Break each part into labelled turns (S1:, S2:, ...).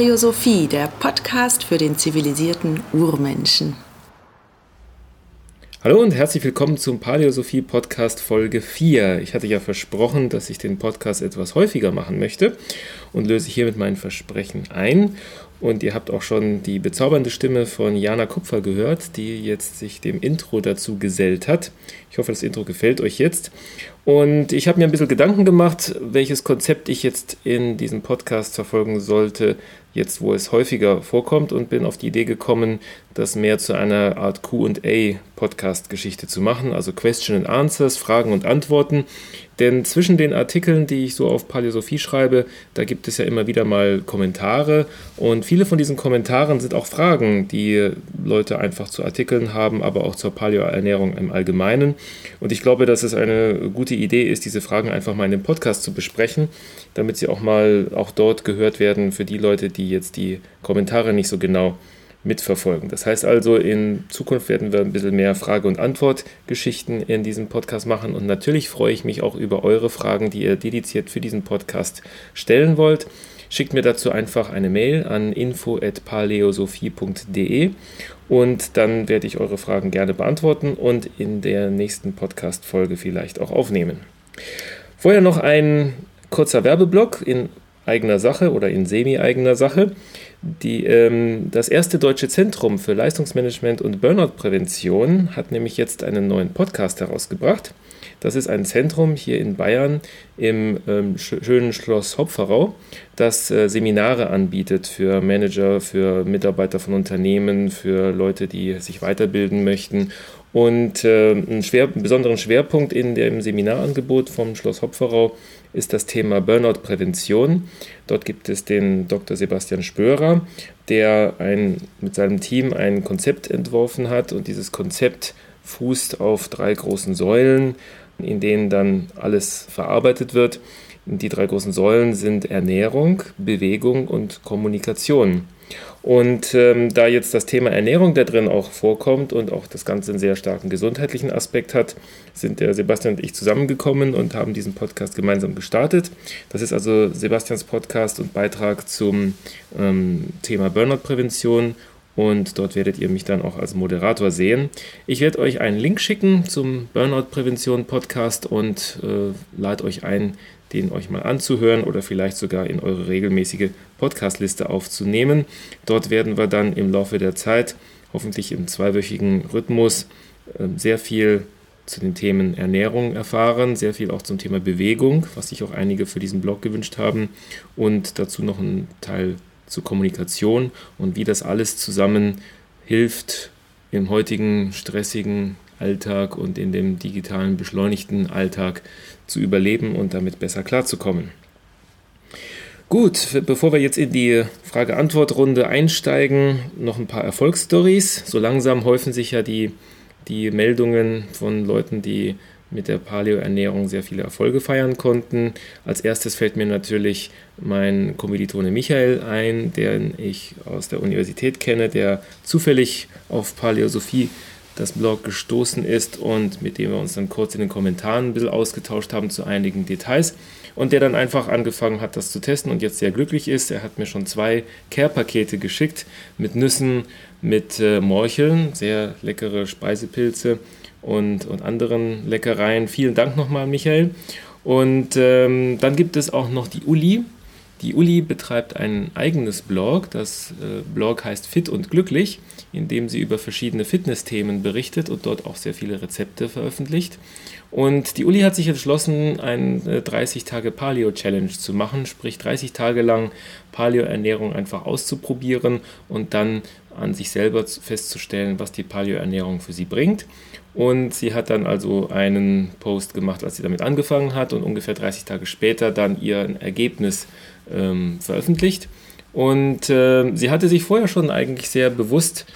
S1: Paläosophie, der Podcast für den zivilisierten Urmenschen.
S2: Hallo und herzlich willkommen zum Paläosophie Podcast Folge 4. Ich hatte ja versprochen, dass ich den Podcast etwas häufiger machen möchte und löse hiermit mein Versprechen ein. Und ihr habt auch schon die bezaubernde Stimme von Jana Kupfer gehört, die jetzt sich dem Intro dazu gesellt hat. Ich hoffe, das Intro gefällt euch jetzt. Und ich habe mir ein bisschen Gedanken gemacht, welches Konzept ich jetzt in diesem Podcast verfolgen sollte, jetzt wo es häufiger vorkommt und bin auf die Idee gekommen, das mehr zu einer Art QA-Podcast-Geschichte zu machen, also Question and Answers, Fragen und Antworten. Denn zwischen den Artikeln, die ich so auf Paläosophie schreibe, da gibt es ja immer wieder mal Kommentare und viele von diesen Kommentaren sind auch Fragen, die Leute einfach zu Artikeln haben, aber auch zur Paläoernährung im Allgemeinen. Und ich glaube, dass es eine gute Idee ist, diese Fragen einfach mal in dem Podcast zu besprechen, damit sie auch mal auch dort gehört werden für die Leute, die jetzt die Kommentare nicht so genau mitverfolgen. Das heißt also, in Zukunft werden wir ein bisschen mehr Frage- und Antwort-Geschichten in diesem Podcast machen. Und natürlich freue ich mich auch über eure Fragen, die ihr dediziert für diesen Podcast stellen wollt. Schickt mir dazu einfach eine Mail an info.paleosophie.de und dann werde ich eure Fragen gerne beantworten und in der nächsten Podcast-Folge vielleicht auch aufnehmen. Vorher noch ein kurzer Werbeblock in eigener Sache oder in semi-eigener Sache. Die, ähm, das erste deutsche Zentrum für Leistungsmanagement und Burnout-Prävention hat nämlich jetzt einen neuen Podcast herausgebracht. Das ist ein Zentrum hier in Bayern im ähm, schönen Schloss Hopferau, das äh, Seminare anbietet für Manager, für Mitarbeiter von Unternehmen, für Leute, die sich weiterbilden möchten. Und äh, einen, schwer, einen besonderen Schwerpunkt in dem Seminarangebot vom Schloss Hopferau ist das Thema Burnout-Prävention. Dort gibt es den Dr. Sebastian Spörer, der ein, mit seinem Team ein Konzept entworfen hat und dieses Konzept fußt auf drei großen Säulen, in denen dann alles verarbeitet wird. Die drei großen Säulen sind Ernährung, Bewegung und Kommunikation. Und ähm, da jetzt das Thema Ernährung da drin auch vorkommt und auch das Ganze einen sehr starken gesundheitlichen Aspekt hat, sind der Sebastian und ich zusammengekommen und haben diesen Podcast gemeinsam gestartet. Das ist also Sebastians Podcast und Beitrag zum ähm, Thema Burnout-Prävention und dort werdet ihr mich dann auch als Moderator sehen. Ich werde euch einen Link schicken zum Burnout-Prävention-Podcast und äh, lade euch ein, den euch mal anzuhören oder vielleicht sogar in eure regelmäßige Podcast-Liste aufzunehmen. Dort werden wir dann im Laufe der Zeit, hoffentlich im zweiwöchigen Rhythmus, ähm, sehr viel zu den Themen Ernährung erfahren, sehr viel auch zum Thema Bewegung, was sich auch einige für diesen Blog gewünscht haben und dazu noch ein Teil zur Kommunikation und wie das alles zusammen hilft im heutigen stressigen Alltag und in dem digitalen beschleunigten Alltag zu überleben und damit besser klarzukommen. Gut, bevor wir jetzt in die Frage-Antwort-Runde einsteigen, noch ein paar Erfolgsstories. So langsam häufen sich ja die, die Meldungen von Leuten, die mit der Paleo-Ernährung sehr viele Erfolge feiern konnten. Als erstes fällt mir natürlich mein Kommilitone Michael ein, den ich aus der Universität kenne, der zufällig auf Paläosophie das Blog gestoßen ist und mit dem wir uns dann kurz in den Kommentaren ein bisschen ausgetauscht haben zu einigen Details und der dann einfach angefangen hat, das zu testen und jetzt sehr glücklich ist. Er hat mir schon zwei Care-Pakete geschickt mit Nüssen, mit äh, Morcheln, sehr leckere Speisepilze und, und anderen Leckereien. Vielen Dank nochmal, Michael. Und ähm, dann gibt es auch noch die Uli. Die Uli betreibt ein eigenes Blog. Das äh, Blog heißt Fit und Glücklich, in dem sie über verschiedene Fitnessthemen berichtet und dort auch sehr viele Rezepte veröffentlicht. Und die Uli hat sich entschlossen, eine 30 Tage Paleo Challenge zu machen, sprich 30 Tage lang Paleo Ernährung einfach auszuprobieren und dann an sich selber festzustellen, was die Paleo Ernährung für sie bringt. Und sie hat dann also einen Post gemacht, als sie damit angefangen hat und ungefähr 30 Tage später dann ihr Ergebnis ähm, veröffentlicht. Und äh, sie hatte sich vorher schon eigentlich sehr bewusst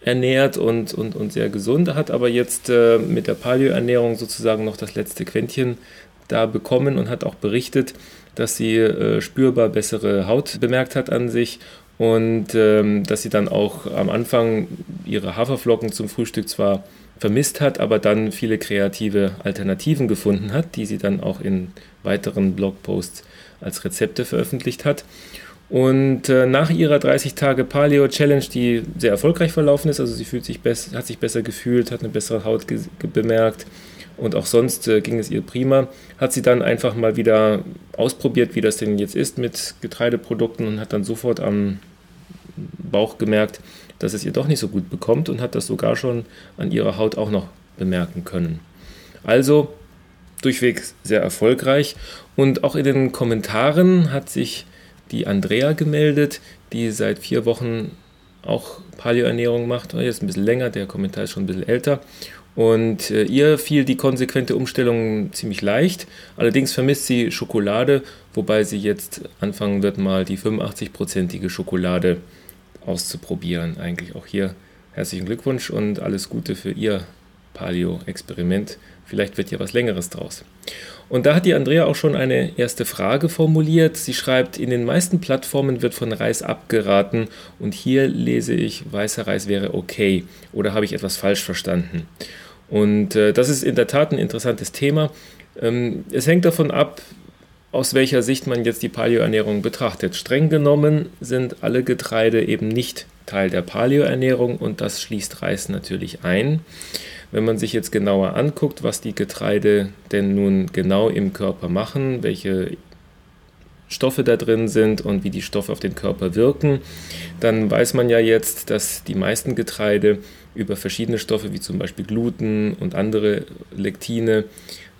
S2: ernährt und, und, und sehr gesund, hat aber jetzt äh, mit der Paleo-Ernährung sozusagen noch das letzte Quäntchen da bekommen und hat auch berichtet, dass sie äh, spürbar bessere Haut bemerkt hat an sich und ähm, dass sie dann auch am Anfang ihre Haferflocken zum Frühstück zwar vermisst hat, aber dann viele kreative Alternativen gefunden hat, die sie dann auch in weiteren Blogposts als Rezepte veröffentlicht hat. Und äh, nach ihrer 30 Tage Paleo Challenge, die sehr erfolgreich verlaufen ist, also sie fühlt sich hat sich besser gefühlt, hat eine bessere Haut bemerkt und auch sonst äh, ging es ihr prima, hat sie dann einfach mal wieder ausprobiert, wie das denn jetzt ist mit Getreideprodukten und hat dann sofort am Bauch gemerkt, dass es ihr doch nicht so gut bekommt und hat das sogar schon an ihrer Haut auch noch bemerken können. Also durchweg sehr erfolgreich und auch in den Kommentaren hat sich die Andrea gemeldet, die seit vier Wochen auch Paleoernährung macht. Oh, jetzt ein bisschen länger, der Kommentar ist schon ein bisschen älter. Und äh, ihr fiel die konsequente Umstellung ziemlich leicht. Allerdings vermisst sie Schokolade, wobei sie jetzt anfangen wird, mal die 85-prozentige Schokolade auszuprobieren. Eigentlich auch hier herzlichen Glückwunsch und alles Gute für ihr Paleo-Experiment. Vielleicht wird ja was Längeres draus. Und da hat die Andrea auch schon eine erste Frage formuliert. Sie schreibt, in den meisten Plattformen wird von Reis abgeraten und hier lese ich, weißer Reis wäre okay. Oder habe ich etwas falsch verstanden? Und äh, das ist in der Tat ein interessantes Thema. Ähm, es hängt davon ab, aus welcher Sicht man jetzt die Paleoernährung betrachtet. Streng genommen sind alle Getreide eben nicht Teil der Paleoernährung und das schließt Reis natürlich ein. Wenn man sich jetzt genauer anguckt, was die Getreide denn nun genau im Körper machen, welche Stoffe da drin sind und wie die Stoffe auf den Körper wirken, dann weiß man ja jetzt, dass die meisten Getreide über verschiedene Stoffe wie zum Beispiel Gluten und andere Lektine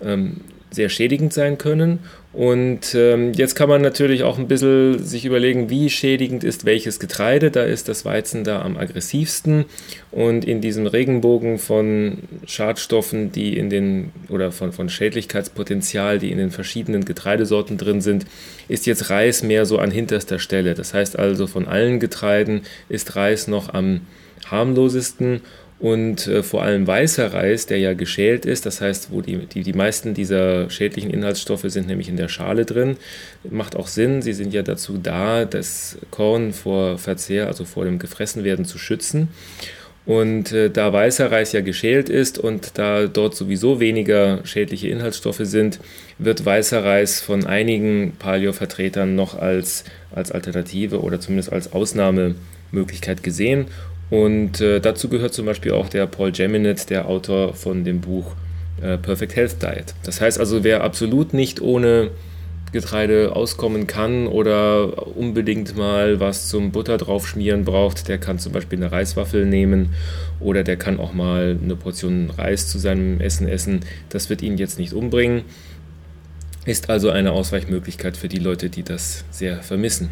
S2: ähm, sehr schädigend sein können. Und ähm, jetzt kann man natürlich auch ein bisschen sich überlegen, wie schädigend ist welches Getreide. Da ist das Weizen da am aggressivsten. Und in diesem Regenbogen von Schadstoffen, die in den oder von, von Schädlichkeitspotenzial, die in den verschiedenen Getreidesorten drin sind, ist jetzt Reis mehr so an hinterster Stelle. Das heißt also, von allen Getreiden ist Reis noch am harmlosesten und äh, vor allem weißer Reis, der ja geschält ist, das heißt, wo die, die, die meisten dieser schädlichen Inhaltsstoffe sind nämlich in der Schale drin, macht auch Sinn. Sie sind ja dazu da, das Korn vor Verzehr, also vor dem Gefressenwerden zu schützen. Und äh, da weißer Reis ja geschält ist und da dort sowieso weniger schädliche Inhaltsstoffe sind, wird weißer Reis von einigen Paleo-Vertretern noch als, als Alternative oder zumindest als Ausnahmemöglichkeit gesehen. Und äh, dazu gehört zum Beispiel auch der Paul Jeminet, der Autor von dem Buch äh, Perfect Health Diet. Das heißt also, wer absolut nicht ohne Getreide auskommen kann oder unbedingt mal was zum Butter draufschmieren braucht, der kann zum Beispiel eine Reiswaffel nehmen oder der kann auch mal eine Portion Reis zu seinem Essen essen. Das wird ihn jetzt nicht umbringen. Ist also eine Ausweichmöglichkeit für die Leute, die das sehr vermissen.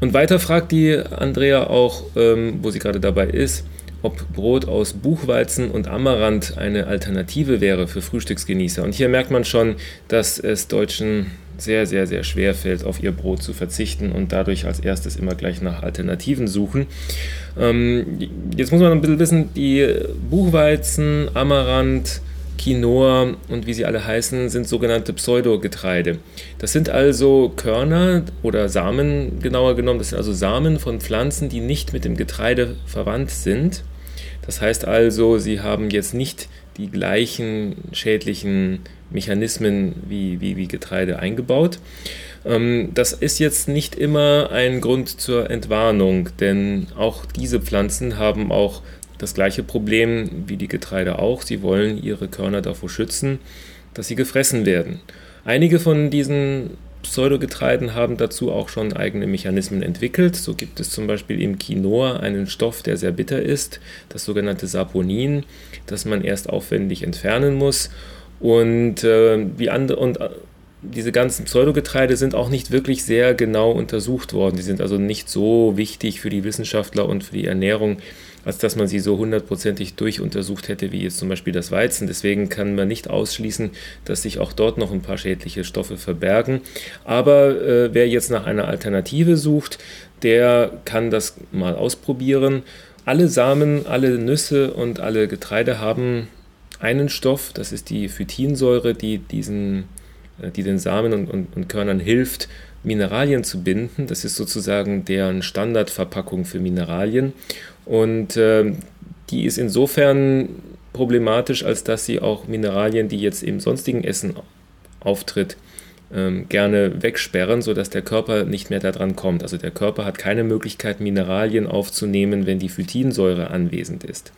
S2: Und weiter fragt die Andrea auch, ähm, wo sie gerade dabei ist, ob Brot aus Buchweizen und Amaranth eine Alternative wäre für Frühstücksgenießer. Und hier merkt man schon, dass es Deutschen sehr, sehr, sehr schwer fällt, auf ihr Brot zu verzichten und dadurch als erstes immer gleich nach Alternativen suchen. Ähm, jetzt muss man ein bisschen wissen, die Buchweizen, Amaranth, Quinoa und wie sie alle heißen, sind sogenannte Pseudogetreide. Das sind also Körner oder Samen, genauer genommen, das sind also Samen von Pflanzen, die nicht mit dem Getreide verwandt sind. Das heißt also, sie haben jetzt nicht die gleichen schädlichen Mechanismen wie, wie, wie Getreide eingebaut. Ähm, das ist jetzt nicht immer ein Grund zur Entwarnung, denn auch diese Pflanzen haben auch das gleiche Problem wie die Getreide auch. Sie wollen ihre Körner davor schützen, dass sie gefressen werden. Einige von diesen Pseudogetreiden haben dazu auch schon eigene Mechanismen entwickelt. So gibt es zum Beispiel im Quinoa einen Stoff, der sehr bitter ist, das sogenannte Saponin, das man erst aufwendig entfernen muss. Und, äh, wie andere, und äh, diese ganzen Pseudogetreide sind auch nicht wirklich sehr genau untersucht worden. Die sind also nicht so wichtig für die Wissenschaftler und für die Ernährung, als dass man sie so hundertprozentig durchuntersucht hätte, wie jetzt zum Beispiel das Weizen. Deswegen kann man nicht ausschließen, dass sich auch dort noch ein paar schädliche Stoffe verbergen. Aber äh, wer jetzt nach einer Alternative sucht, der kann das mal ausprobieren. Alle Samen, alle Nüsse und alle Getreide haben einen Stoff, das ist die Phytinsäure, die, diesen, die den Samen und, und, und Körnern hilft, Mineralien zu binden. Das ist sozusagen deren Standardverpackung für Mineralien. Und äh, die ist insofern problematisch, als dass sie auch Mineralien, die jetzt im sonstigen Essen auftritt, ähm, gerne wegsperren, sodass der Körper nicht mehr daran kommt. Also der Körper hat keine Möglichkeit, Mineralien aufzunehmen, wenn die Phytinsäure anwesend ist.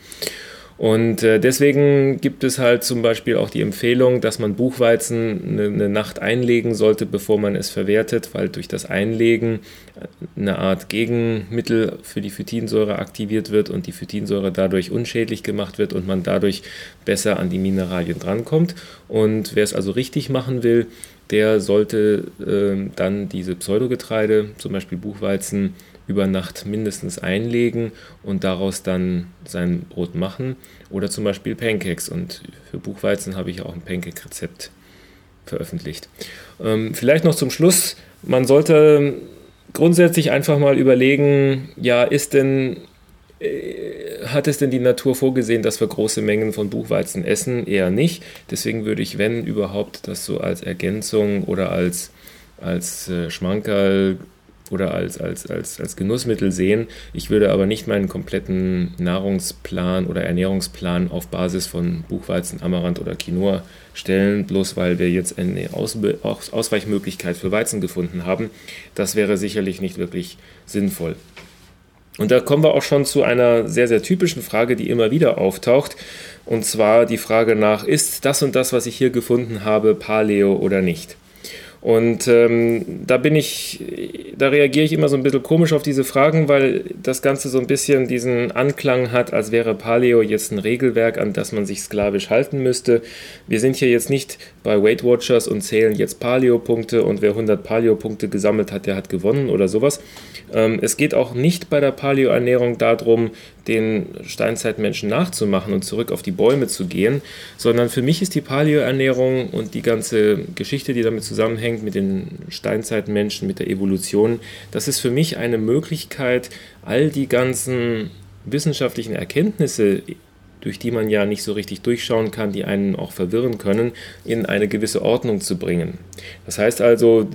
S2: Und äh, deswegen gibt es halt zum Beispiel auch die Empfehlung, dass man Buchweizen eine, eine, Nacht einlegen sollte, bevor man es verwertet, weil durch das Einlegen äh, eine Art Gegenmittel für die Phytinsäure aktiviert wird und die Phytinsäure dadurch unschädlich gemacht wird und man dadurch besser an die Mineralien drankommt. Und wer es also richtig machen will, der sollte äh, dann diese Pseudogetreide, zum Beispiel Buchweizen, über Nacht mindestens einlegen und daraus dann sein Brot machen. Oder zum Beispiel Pancakes. Und für Buchweizen habe ich auch ein Pancake-Rezept veröffentlicht. Ähm, vielleicht noch zum Schluss, man sollte grundsätzlich einfach mal überlegen, ja, ist denn, äh, hat es denn die Natur vorgesehen, dass wir große Mengen von Buchweizen essen? Eher nicht. Deswegen würde ich, wenn überhaupt, das so als Ergänzung oder als, als äh, Schmankerl oder als, als, als, als Genussmittel sehen. Ich würde aber nicht meinen kompletten Nahrungsplan oder Ernährungsplan auf Basis von Buchweizen, Amaranth oder Quinoa stellen, bloß weil wir jetzt eine Ausweichmöglichkeit für Weizen gefunden haben. Das wäre sicherlich nicht wirklich sinnvoll. Und da kommen wir auch schon zu einer sehr, sehr typischen Frage, die immer wieder auftaucht. Und zwar die Frage nach, ist das und das, was ich hier gefunden habe, Paleo oder nicht? Und ähm, da bin ich, da reagiere ich immer so ein bisschen komisch auf diese Fragen, weil das Ganze so ein bisschen diesen Anklang hat, als wäre Paleo jetzt ein Regelwerk, an das man sich sklavisch halten müsste. Wir sind hier jetzt nicht bei Weight Watchers und zählen jetzt Paleo-Punkte und wer 100 Paleo-Punkte gesammelt hat, der hat gewonnen oder sowas. Ähm, es geht auch nicht bei der Paleo-Ernährung darum, den Steinzeitmenschen nachzumachen und zurück auf die Bäume zu gehen, sondern für mich ist die Paleo-Ernährung und die ganze Geschichte, die damit zusammenhängt mit den Steinzeitmenschen, mit der Evolution, das ist für mich eine Möglichkeit, all die ganzen wissenschaftlichen Erkenntnisse, durch die man ja nicht so richtig durchschauen kann, die einen auch verwirren können, in eine gewisse Ordnung zu bringen. Das heißt also,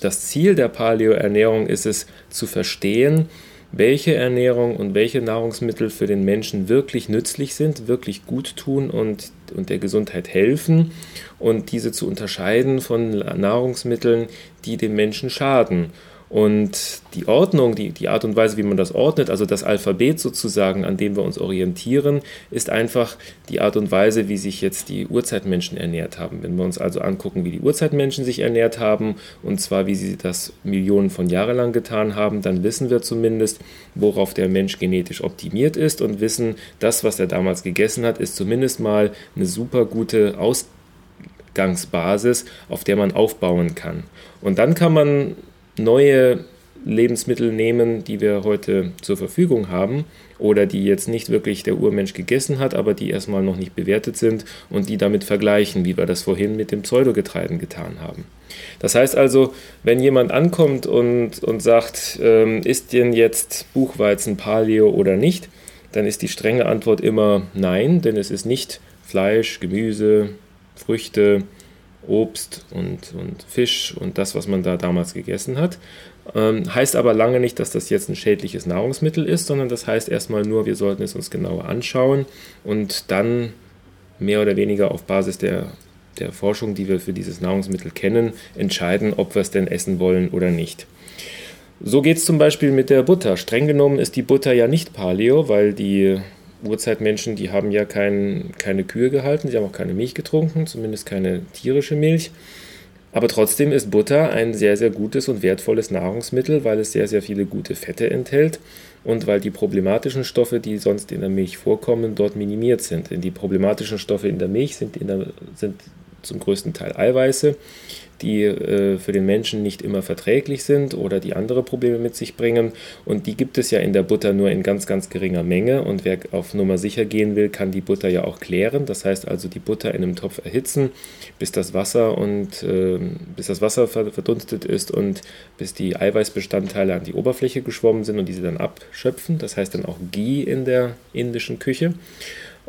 S2: das Ziel der Paleo-Ernährung ist es zu verstehen, welche Ernährung und welche Nahrungsmittel für den Menschen wirklich nützlich sind, wirklich gut tun und, und der Gesundheit helfen und diese zu unterscheiden von Nahrungsmitteln, die dem Menschen schaden. Und die Ordnung, die, die Art und Weise, wie man das ordnet, also das Alphabet sozusagen, an dem wir uns orientieren, ist einfach die Art und Weise, wie sich jetzt die Urzeitmenschen ernährt haben. Wenn wir uns also angucken, wie die Urzeitmenschen sich ernährt haben, und zwar wie sie das Millionen von Jahren lang getan haben, dann wissen wir zumindest, worauf der Mensch genetisch optimiert ist und wissen, das, was er damals gegessen hat, ist zumindest mal eine super gute Ausgangsbasis, auf der man aufbauen kann. Und dann kann man neue Lebensmittel nehmen, die wir heute zur Verfügung haben oder die jetzt nicht wirklich der Urmensch gegessen hat, aber die erstmal noch nicht bewertet sind und die damit vergleichen, wie wir das vorhin mit dem Pseudogetreiden getan haben. Das heißt also, wenn jemand ankommt und, und sagt, ähm, ist denn jetzt Buchweizen Paleo oder nicht, dann ist die strenge Antwort immer nein, denn es ist nicht Fleisch, Gemüse, Früchte, Obst und, und Fisch und das, was man da damals gegessen hat. Ähm, heißt aber lange nicht, dass das jetzt ein schädliches Nahrungsmittel ist, sondern das heißt erstmal nur, wir sollten es uns genauer anschauen und dann mehr oder weniger auf Basis der, der Forschung, die wir für dieses Nahrungsmittel kennen, entscheiden, ob wir es denn essen wollen oder nicht. So geht es zum Beispiel mit der Butter. Streng genommen ist die Butter ja nicht Paleo, weil die Urzeitmenschen, die haben ja kein, keine Kühe gehalten, sie haben auch keine Milch getrunken, zumindest keine tierische Milch. Aber trotzdem ist Butter ein sehr, sehr gutes und wertvolles Nahrungsmittel, weil es sehr, sehr viele gute Fette enthält und weil die problematischen Stoffe, die sonst in der Milch vorkommen, dort minimiert sind. Denn die problematischen Stoffe in der Milch sind, in der, sind zum größten Teil Eiweiße die äh, für den Menschen nicht immer verträglich sind oder die andere Probleme mit sich bringen. Und die gibt es ja in der Butter nur in ganz, ganz geringer Menge. Und wer auf Nummer sicher gehen will, kann die Butter ja auch klären. Das heißt also die Butter in einem Topf erhitzen, bis das Wasser und äh, bis das Wasser verdunstet ist und bis die Eiweißbestandteile an die Oberfläche geschwommen sind und diese dann abschöpfen. Das heißt dann auch Ghee in der indischen Küche.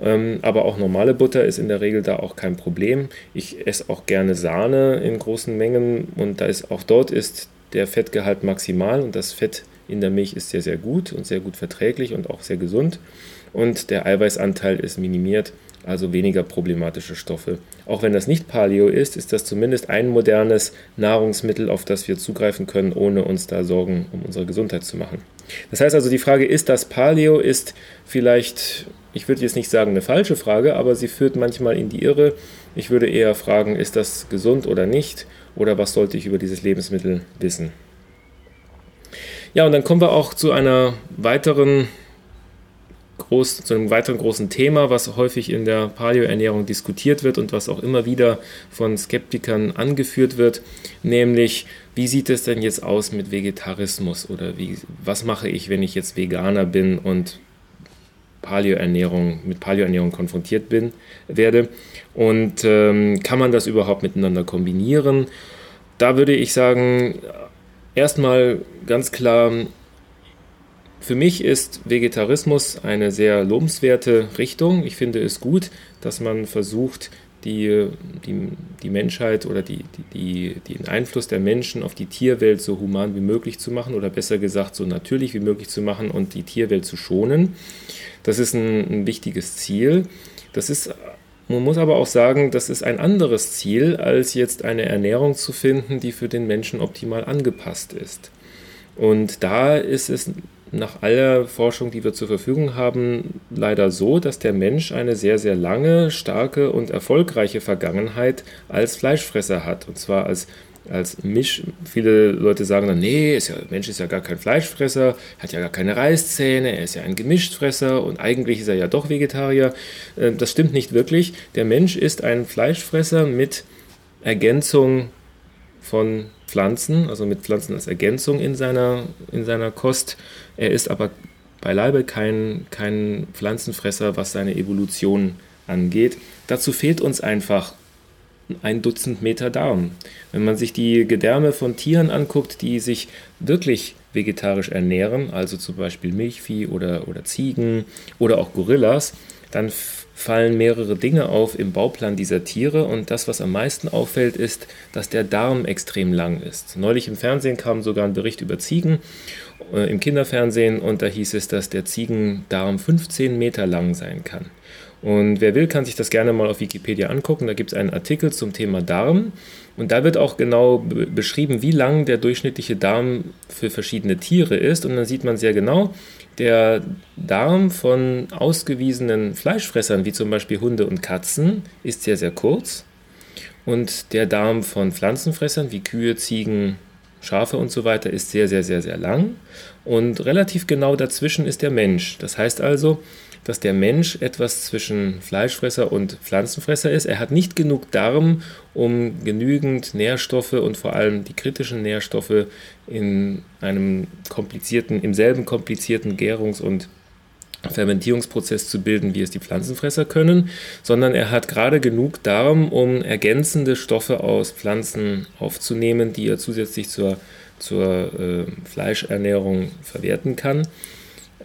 S2: Ähm, aber auch normale Butter ist in der Regel da auch kein Problem. Ich esse auch gerne Sahne in großen Mengen und da ist auch dort ist der Fettgehalt maximal und das Fett in der Milch ist sehr, sehr gut und sehr gut verträglich und auch sehr gesund. und der Eiweißanteil ist minimiert, also weniger problematische Stoffe. Auch wenn das nicht Paleo ist, ist das zumindest ein modernes Nahrungsmittel, auf das wir zugreifen können, ohne uns da Sorgen um unsere Gesundheit zu machen. Das heißt also, die Frage, ist das Paleo, ist vielleicht, ich würde jetzt nicht sagen eine falsche Frage, aber sie führt manchmal in die Irre. Ich würde eher fragen, ist das gesund oder nicht? Oder was sollte ich über dieses Lebensmittel wissen? Ja, und dann kommen wir auch zu einer weiteren groß, zu einem weiteren großen Thema, was häufig in der Paleo-Ernährung diskutiert wird und was auch immer wieder von Skeptikern angeführt wird, nämlich wie sieht es denn jetzt aus mit Vegetarismus oder wie, was mache ich, wenn ich jetzt Veganer bin und Paleo-Ernährung, mit Paleo-Ernährung konfrontiert bin, werde und ähm, kann man das überhaupt miteinander kombinieren? Da würde ich sagen, erstmal ganz klar, für mich ist Vegetarismus eine sehr lobenswerte Richtung. Ich finde es gut, dass man versucht, die, die, die Menschheit oder die, die, die, den Einfluss der Menschen auf die Tierwelt so human wie möglich zu machen oder besser gesagt so natürlich wie möglich zu machen und die Tierwelt zu schonen. Das ist ein, ein wichtiges Ziel. Das ist, man muss aber auch sagen, das ist ein anderes Ziel, als jetzt eine Ernährung zu finden, die für den Menschen optimal angepasst ist. Und da ist es nach aller Forschung, die wir zur Verfügung haben, leider so, dass der Mensch eine sehr, sehr lange, starke und erfolgreiche Vergangenheit als Fleischfresser hat. Und zwar als, als Misch. Viele Leute sagen dann, nee, ist ja, Mensch ist ja gar kein Fleischfresser, hat ja gar keine Reißzähne, er ist ja ein Gemischtfresser und eigentlich ist er ja doch Vegetarier. Äh, das stimmt nicht wirklich. Der Mensch ist ein Fleischfresser mit Ergänzung von Pflanzen, also mit Pflanzen als Ergänzung in seiner, in seiner Kost. Er ist aber beileibe kein, kein Pflanzenfresser, was seine Evolution angeht. Dazu fehlt uns einfach ein Dutzend Meter Darm. Wenn man sich die Gedärme von Tieren anguckt, die sich wirklich vegetarisch ernähren, also zum Beispiel Milchvieh oder, oder Ziegen oder auch Gorillas, dann fallen mehrere Dinge auf im Bauplan dieser Tiere und das, was am meisten auffällt, ist, dass der Darm extrem lang ist. Neulich im Fernsehen kam sogar ein Bericht über Ziegen äh, im Kinderfernsehen und da hieß es, dass der Ziegendarm 15 Meter lang sein kann. Und wer will, kann sich das gerne mal auf Wikipedia angucken. Da gibt es einen Artikel zum Thema Darm. Und da wird auch genau beschrieben, wie lang der durchschnittliche Darm für verschiedene Tiere ist. Und dann sieht man sehr genau, der Darm von ausgewiesenen Fleischfressern, wie zum Beispiel Hunde und Katzen, ist sehr, sehr kurz. Und der Darm von Pflanzenfressern, wie Kühe, Ziegen, Schafe und so weiter, ist sehr, sehr, sehr, sehr lang. Und relativ genau dazwischen ist der Mensch. Das heißt also, dass der Mensch etwas zwischen Fleischfresser und Pflanzenfresser ist. Er hat nicht genug Darm, um genügend Nährstoffe und vor allem die kritischen Nährstoffe in einem komplizierten, im selben komplizierten Gärungs- und Fermentierungsprozess zu bilden, wie es die Pflanzenfresser können, sondern er hat gerade genug Darm, um ergänzende Stoffe aus Pflanzen aufzunehmen, die er zusätzlich zur, zur äh, Fleischernährung verwerten kann.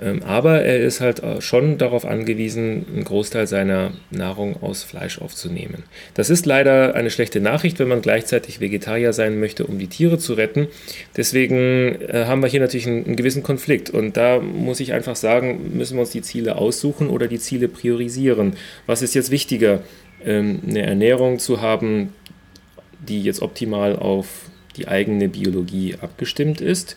S2: Ähm, aber er ist halt äh, schon darauf angewiesen, einen Großteil seiner Nahrung aus Fleisch aufzunehmen. Das ist leider eine schlechte Nachricht, wenn man gleichzeitig Vegetarier sein möchte, um die Tiere zu retten. Deswegen äh, haben wir hier natürlich einen, einen gewissen Konflikt. Und da muss ich einfach sagen, müssen wir uns die Ziele aussuchen oder die Ziele priorisieren. Was ist jetzt wichtiger? Ähm, eine Ernährung zu haben, die jetzt optimal auf die eigene Biologie abgestimmt ist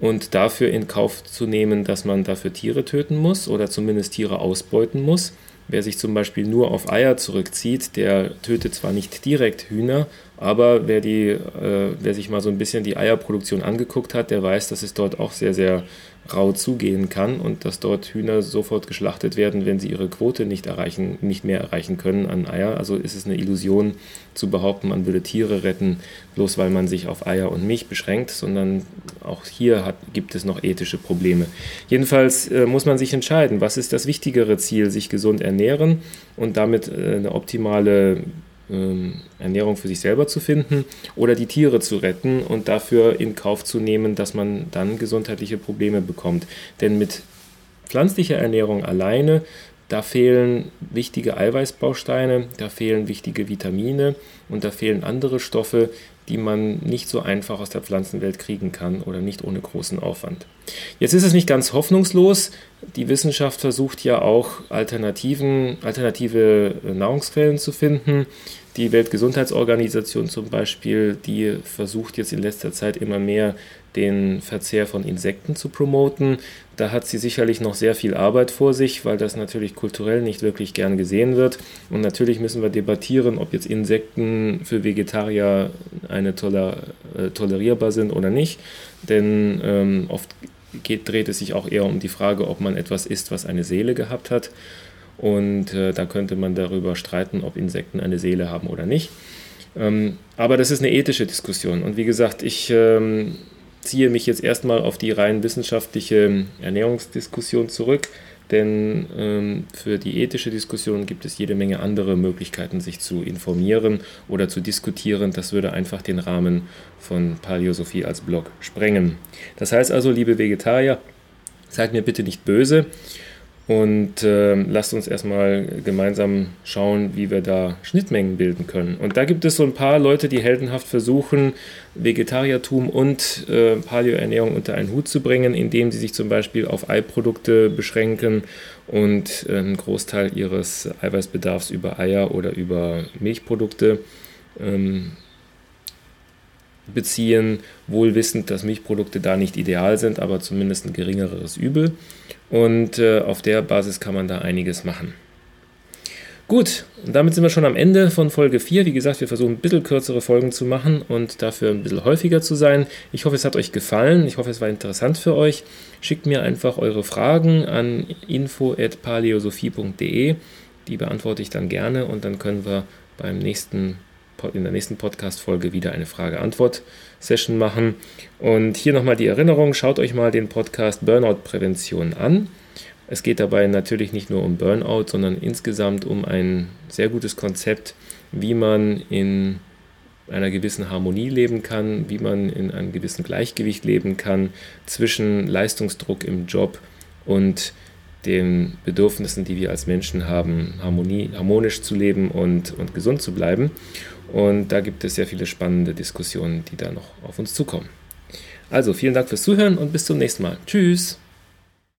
S2: und dafür in Kauf zu nehmen, dass man dafür Tiere töten muss oder zumindest Tiere ausbeuten muss. Wer sich zum Beispiel nur auf Eier zurückzieht, der tötet zwar nicht direkt Hühner, aber wer, die, äh, wer sich mal so ein bisschen die Eierproduktion angeguckt hat, der weiß, dass es dort auch sehr, sehr rau zugehen kann und dass dort Hühner sofort geschlachtet werden, wenn sie ihre Quote nicht erreichen, nicht mehr erreichen können an Eier. Also ist es eine Illusion zu behaupten, man würde Tiere retten, bloß weil man sich auf Eier und Milch beschränkt, sondern auch hier hat, gibt es noch ethische Probleme. Jedenfalls äh, muss man sich entscheiden, was ist das wichtigere Ziel, sich gesund ernähren und damit äh, eine optimale Ernährung für sich selber zu finden oder die Tiere zu retten und dafür in Kauf zu nehmen, dass man dann gesundheitliche Probleme bekommt. Denn mit pflanzlicher Ernährung alleine, da fehlen wichtige Eiweißbausteine, da fehlen wichtige Vitamine und da fehlen andere Stoffe, die man nicht so einfach aus der Pflanzenwelt kriegen kann oder nicht ohne großen Aufwand. Jetzt ist es nicht ganz hoffnungslos. Die Wissenschaft versucht ja auch Alternativen, alternative Nahrungsquellen zu finden. Die Weltgesundheitsorganisation zum Beispiel, die versucht jetzt in letzter Zeit immer mehr den Verzehr von Insekten zu promoten. Da hat sie sicherlich noch sehr viel Arbeit vor sich, weil das natürlich kulturell nicht wirklich gern gesehen wird. Und natürlich müssen wir debattieren, ob jetzt Insekten für Vegetarier eine toler, äh, tolerierbar sind oder nicht. Denn ähm, oft geht, dreht es sich auch eher um die Frage, ob man etwas isst, was eine Seele gehabt hat. Und äh, da könnte man darüber streiten, ob Insekten eine Seele haben oder nicht. Ähm, aber das ist eine ethische Diskussion. Und wie gesagt, ich ähm, ziehe mich jetzt erstmal auf die rein wissenschaftliche Ernährungsdiskussion zurück. Denn ähm, für die ethische Diskussion gibt es jede Menge andere Möglichkeiten, sich zu informieren oder zu diskutieren. Das würde einfach den Rahmen von Paläosophie als Blog sprengen. Das heißt also, liebe Vegetarier, seid mir bitte nicht böse. Und äh, lasst uns erstmal gemeinsam schauen, wie wir da Schnittmengen bilden können. Und da gibt es so ein paar Leute, die heldenhaft versuchen, Vegetariertum und äh, Paleoernährung unter einen Hut zu bringen, indem sie sich zum Beispiel auf Eiprodukte beschränken und äh, einen Großteil ihres Eiweißbedarfs über Eier oder über Milchprodukte ähm, beziehen, wohl wissend, dass Milchprodukte da nicht ideal sind, aber zumindest ein geringeres Übel. Und äh, auf der Basis kann man da einiges machen. Gut, damit sind wir schon am Ende von Folge 4. Wie gesagt, wir versuchen ein bisschen kürzere Folgen zu machen und dafür ein bisschen häufiger zu sein. Ich hoffe, es hat euch gefallen. Ich hoffe, es war interessant für euch. Schickt mir einfach eure Fragen an info.paleosophie.de. Die beantworte ich dann gerne und dann können wir beim nächsten in der nächsten Podcast-Folge wieder eine Frage-Antwort-Session machen. Und hier nochmal die Erinnerung: schaut euch mal den Podcast Burnout-Prävention an. Es geht dabei natürlich nicht nur um Burnout, sondern insgesamt um ein sehr gutes Konzept, wie man in einer gewissen Harmonie leben kann, wie man in einem gewissen Gleichgewicht leben kann zwischen Leistungsdruck im Job und den Bedürfnissen, die wir als Menschen haben, Harmonie, harmonisch zu leben und, und gesund zu bleiben. Und da gibt es sehr viele spannende Diskussionen, die da noch auf uns zukommen. Also vielen Dank fürs Zuhören und bis zum nächsten Mal. Tschüss.